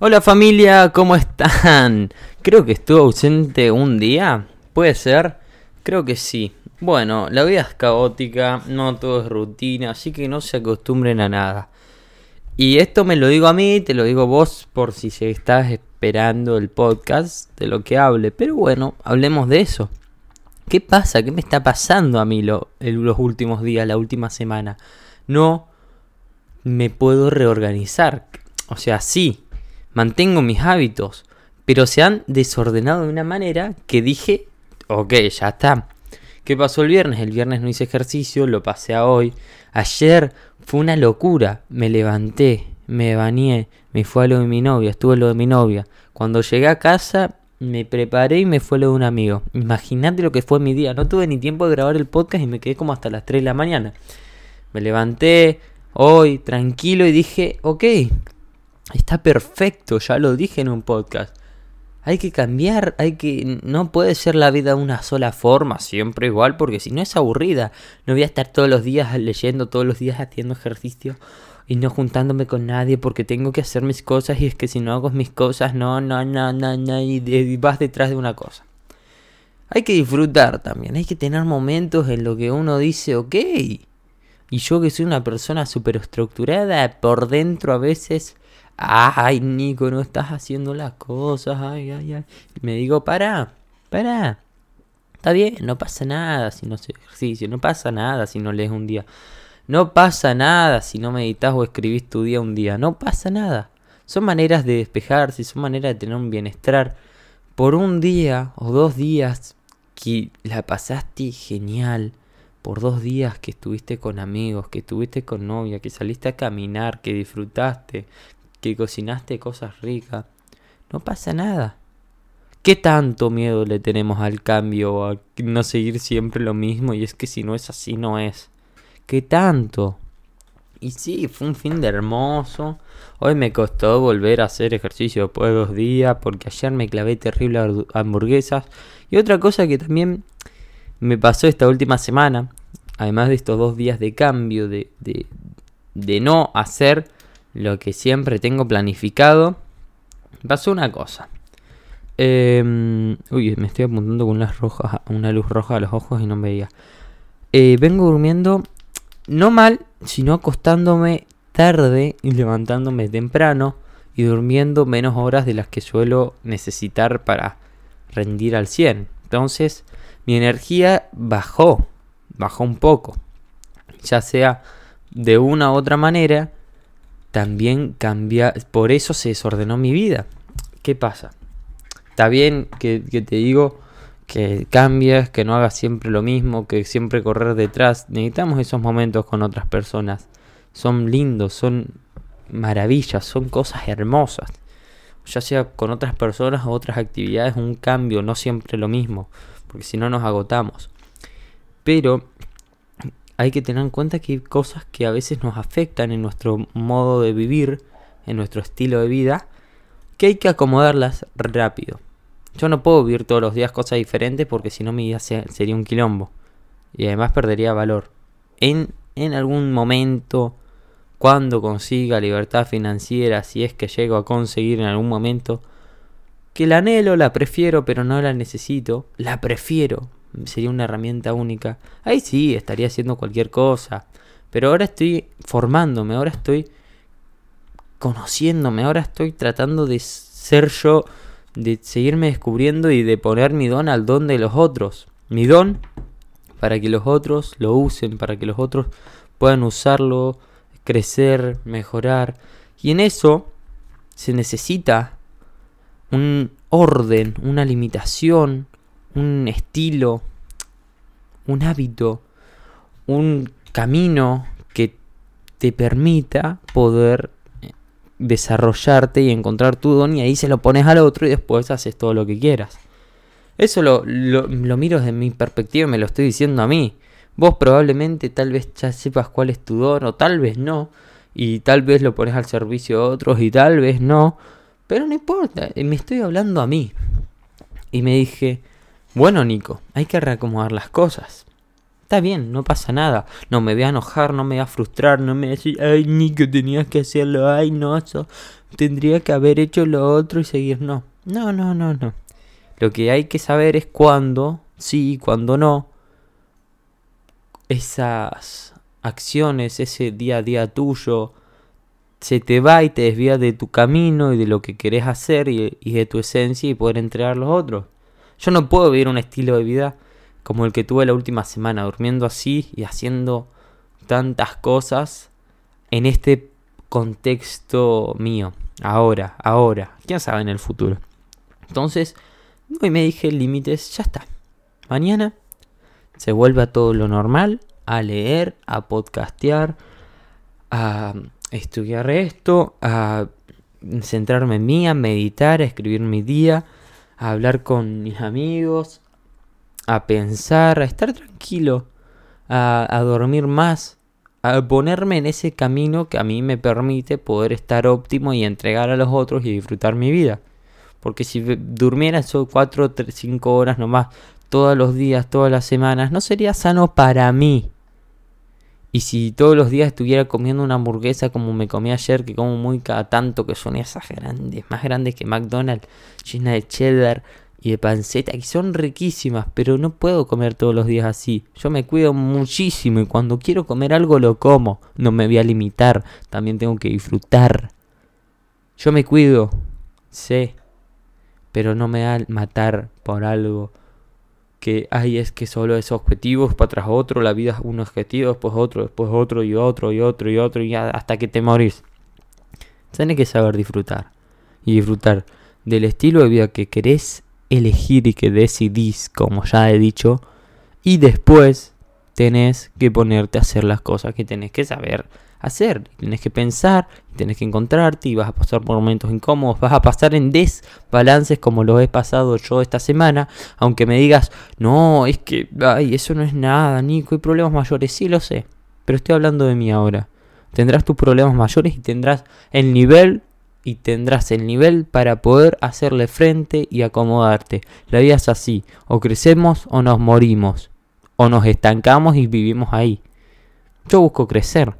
Hola familia, ¿cómo están? Creo que estuve ausente un día. ¿Puede ser? Creo que sí. Bueno, la vida es caótica, no todo es rutina, así que no se acostumbren a nada. Y esto me lo digo a mí, te lo digo vos por si se estás esperando el podcast de lo que hable. Pero bueno, hablemos de eso. ¿Qué pasa? ¿Qué me está pasando a mí lo, los últimos días, la última semana? No me puedo reorganizar. O sea, sí, mantengo mis hábitos, pero se han desordenado de una manera que dije, ok, ya está. ¿Qué pasó el viernes? El viernes no hice ejercicio, lo pasé a hoy. Ayer fue una locura. Me levanté, me bañé, me fue a lo de mi novia, estuve a lo de mi novia. Cuando llegué a casa, me preparé y me fue lo de un amigo. Imagínate lo que fue mi día. No tuve ni tiempo de grabar el podcast y me quedé como hasta las 3 de la mañana. Me levanté hoy tranquilo y dije, ok, Está perfecto, ya lo dije en un podcast. Hay que cambiar, hay que no puede ser la vida una sola forma, siempre igual, porque si no es aburrida. No voy a estar todos los días leyendo, todos los días haciendo ejercicio y no juntándome con nadie porque tengo que hacer mis cosas y es que si no hago mis cosas, no, no, no, no, no, y vas detrás de una cosa. Hay que disfrutar también, hay que tener momentos en los que uno dice, ok. Y yo que soy una persona súper estructurada, por dentro a veces ay, Nico, no estás haciendo las cosas, ay, ay, ay. me digo, para, para. Está bien, no pasa nada si no haces ejercicio, no pasa nada si no lees un día. No pasa nada si no meditas o escribís tu día un día, no pasa nada. Son maneras de despejarse, son maneras de tener un bienestar. Por un día o dos días que la pasaste genial, por dos días que estuviste con amigos, que estuviste con novia, que saliste a caminar, que disfrutaste, que cocinaste cosas ricas, no pasa nada. ¿Qué tanto miedo le tenemos al cambio, a no seguir siempre lo mismo? Y es que si no es así, no es. ¿Qué tanto? Y sí, fue un fin de hermoso. Hoy me costó volver a hacer ejercicio después de dos días porque ayer me clavé terrible hamburguesas. Y otra cosa que también me pasó esta última semana, además de estos dos días de cambio, de, de, de no hacer lo que siempre tengo planificado. Pasó una cosa. Em, uy, me estoy apuntando con una, roja, una luz roja a los ojos y no me veía. Eh, vengo durmiendo no mal, sino acostándome tarde y levantándome temprano y durmiendo menos horas de las que suelo necesitar para rendir al 100. Entonces, mi energía bajó, bajó un poco. Ya sea de una u otra manera, también cambia, por eso se desordenó mi vida. ¿Qué pasa? Está bien que, te digo que cambies, que no hagas siempre lo mismo, que siempre correr detrás. Necesitamos esos momentos con otras personas. Son lindos, son maravillas, son cosas hermosas. Ya sea con otras personas o otras actividades, un cambio, no siempre lo mismo, porque si no nos agotamos. Pero hay que tener en cuenta que hay cosas que a veces nos afectan en nuestro modo de vivir, en nuestro estilo de vida, que hay que acomodarlas rápido. Yo no puedo vivir todos los días cosas diferentes porque si no mi vida sería un quilombo. Y además perdería valor. En, en algún momento, cuando consiga libertad financiera, si es que llego a conseguir en algún momento, que la anhelo, la prefiero, pero no la necesito, la prefiero, sería una herramienta única. Ahí sí, estaría haciendo cualquier cosa. Pero ahora estoy formándome, ahora estoy conociéndome, ahora estoy tratando de ser yo, de seguirme descubriendo y de poner mi don al don de los otros. Mi don para que los otros lo usen, para que los otros puedan usarlo, crecer, mejorar. Y en eso se necesita un orden, una limitación, un estilo, un hábito, un camino que te permita poder eh, desarrollarte y encontrar tu don y ahí se lo pones al otro y después haces todo lo que quieras. Eso lo, lo, miro desde mi perspectiva y me lo estoy diciendo a mí. Vos probablemente tal vez ya sepas cuál es tu don o tal vez no. Y tal vez lo pones al servicio de otros y tal vez no. Pero no importa, me estoy hablando a mí. Y me dije, bueno, Nico, hay que reacomodar las cosas. Está bien, no pasa nada. No me voy a enojar, no me voy a frustrar, no me voy a decir, ay, Nico, tenías que hacerlo, ay, no, eso tendría que haber hecho lo otro y seguir. No, no, no, no, no. Lo que hay que saber es cuándo, sí cuándo no, esas acciones, ese día a día tuyo, se te va y te desvía de tu camino y de lo que querés hacer y, y de tu esencia y poder entregar a los otros. Yo no puedo vivir un estilo de vida como el que tuve la última semana, durmiendo así y haciendo tantas cosas en este contexto mío, ahora, ahora, quién sabe en el futuro. Entonces, hoy me dije límites, ya está. Mañana se vuelve a todo lo normal, a leer, a podcastear, a estudiar esto, a centrarme en mí, a meditar, a escribir mi día, a hablar con mis amigos, a pensar, a estar tranquilo, a, dormir más, a ponerme en ese camino que a mí me permite poder estar óptimo y entregar a los otros y disfrutar mi vida. Porque si durmiera solo 4 o 5 horas nomás todos los días, todas las semanas, no sería sano para mí. Y si todos los días estuviera comiendo una hamburguesa como me comí ayer, que como muy cada tanto, que son esas grandes, más grandes que McDonald's, llena de cheddar, y de panceta que son riquísimas, pero no puedo comer todos los días así. Yo me cuido muchísimo y cuando quiero comer algo lo como. No me voy a limitar, también tengo que disfrutar. Yo me cuido, sé, pero no me da matar por algo que hay es que solo es objetivos para tras otro, la vida es un objetivo, después otro, después otro y otro y otro y otro y hasta que te morís. Tienes que saber disfrutar y disfrutar del estilo de vida que querés elegir y que decidís, como ya he dicho, y después tenés que ponerte a hacer las cosas que tenés que saber hacer. Tenés que pensar, tenés que encontrarte y vas a pasar por momentos incómodos, vas a pasar en desbalances como lo he pasado yo esta semana, aunque me digas, no, es que, ay, eso no es nada, Nico, hay problemas mayores, sí lo sé, pero estoy hablando de mí ahora. Tendrás tus problemas mayores y tendrás el nivel y tendrás el nivel para poder hacerle frente y acomodarte. La vida es así, o crecemos o nos morimos, o nos estancamos y vivimos ahí. Yo busco crecer,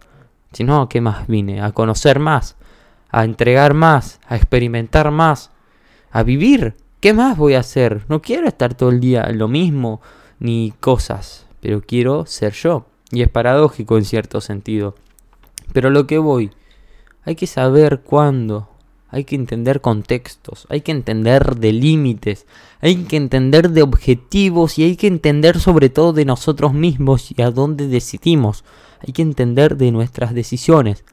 si no, ¿a qué más vine? A conocer más, a entregar más, a experimentar más, a vivir. ¿Qué más voy a hacer? No quiero estar todo el día lo mismo, ni cosas, pero quiero ser yo. Y es paradójico en cierto sentido. Pero lo que voy, hay que saber cuándo, hay que entender contextos, hay que entender de límites, hay que entender de objetivos y hay que entender sobre todo de nosotros mismos y a dónde decidimos. Hay que entender de nuestras decisiones.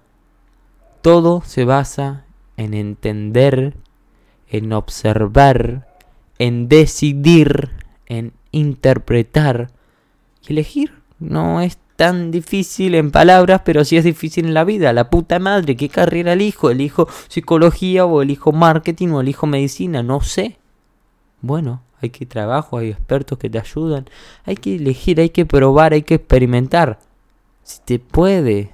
Todo se basa en entender, en observar, en decidir, en interpretar y elegir. No es tan difícil en palabras, pero sí es difícil en la vida. La puta madre, ¿qué carrera elijo? ¿Elijo psicología o elijo marketing o elijo medicina? No sé. Bueno, hay que trabajo, hay expertos que te ayudan. Hay que elegir, hay que probar, hay que experimentar. Si te puede,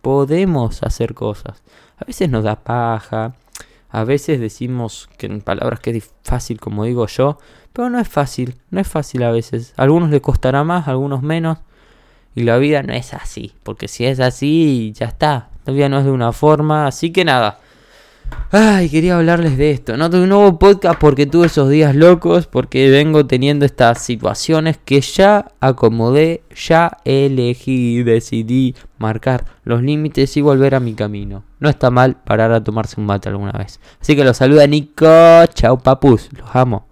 podemos hacer cosas. A veces nos da paja, a veces decimos que en palabras que es fácil como digo yo, pero no es fácil, no es fácil a veces. A algunos le costará más, a algunos menos. Y la vida no es así, porque si es así, ya está. La vida no es de una forma, así que nada. Ay, quería hablarles de esto. No tuve un nuevo podcast porque tuve esos días locos, porque vengo teniendo estas situaciones que ya acomodé, ya elegí, decidí marcar los límites y volver a mi camino. No está mal parar a tomarse un mate alguna vez. Así que los saluda Nico. Chao papus, los amo.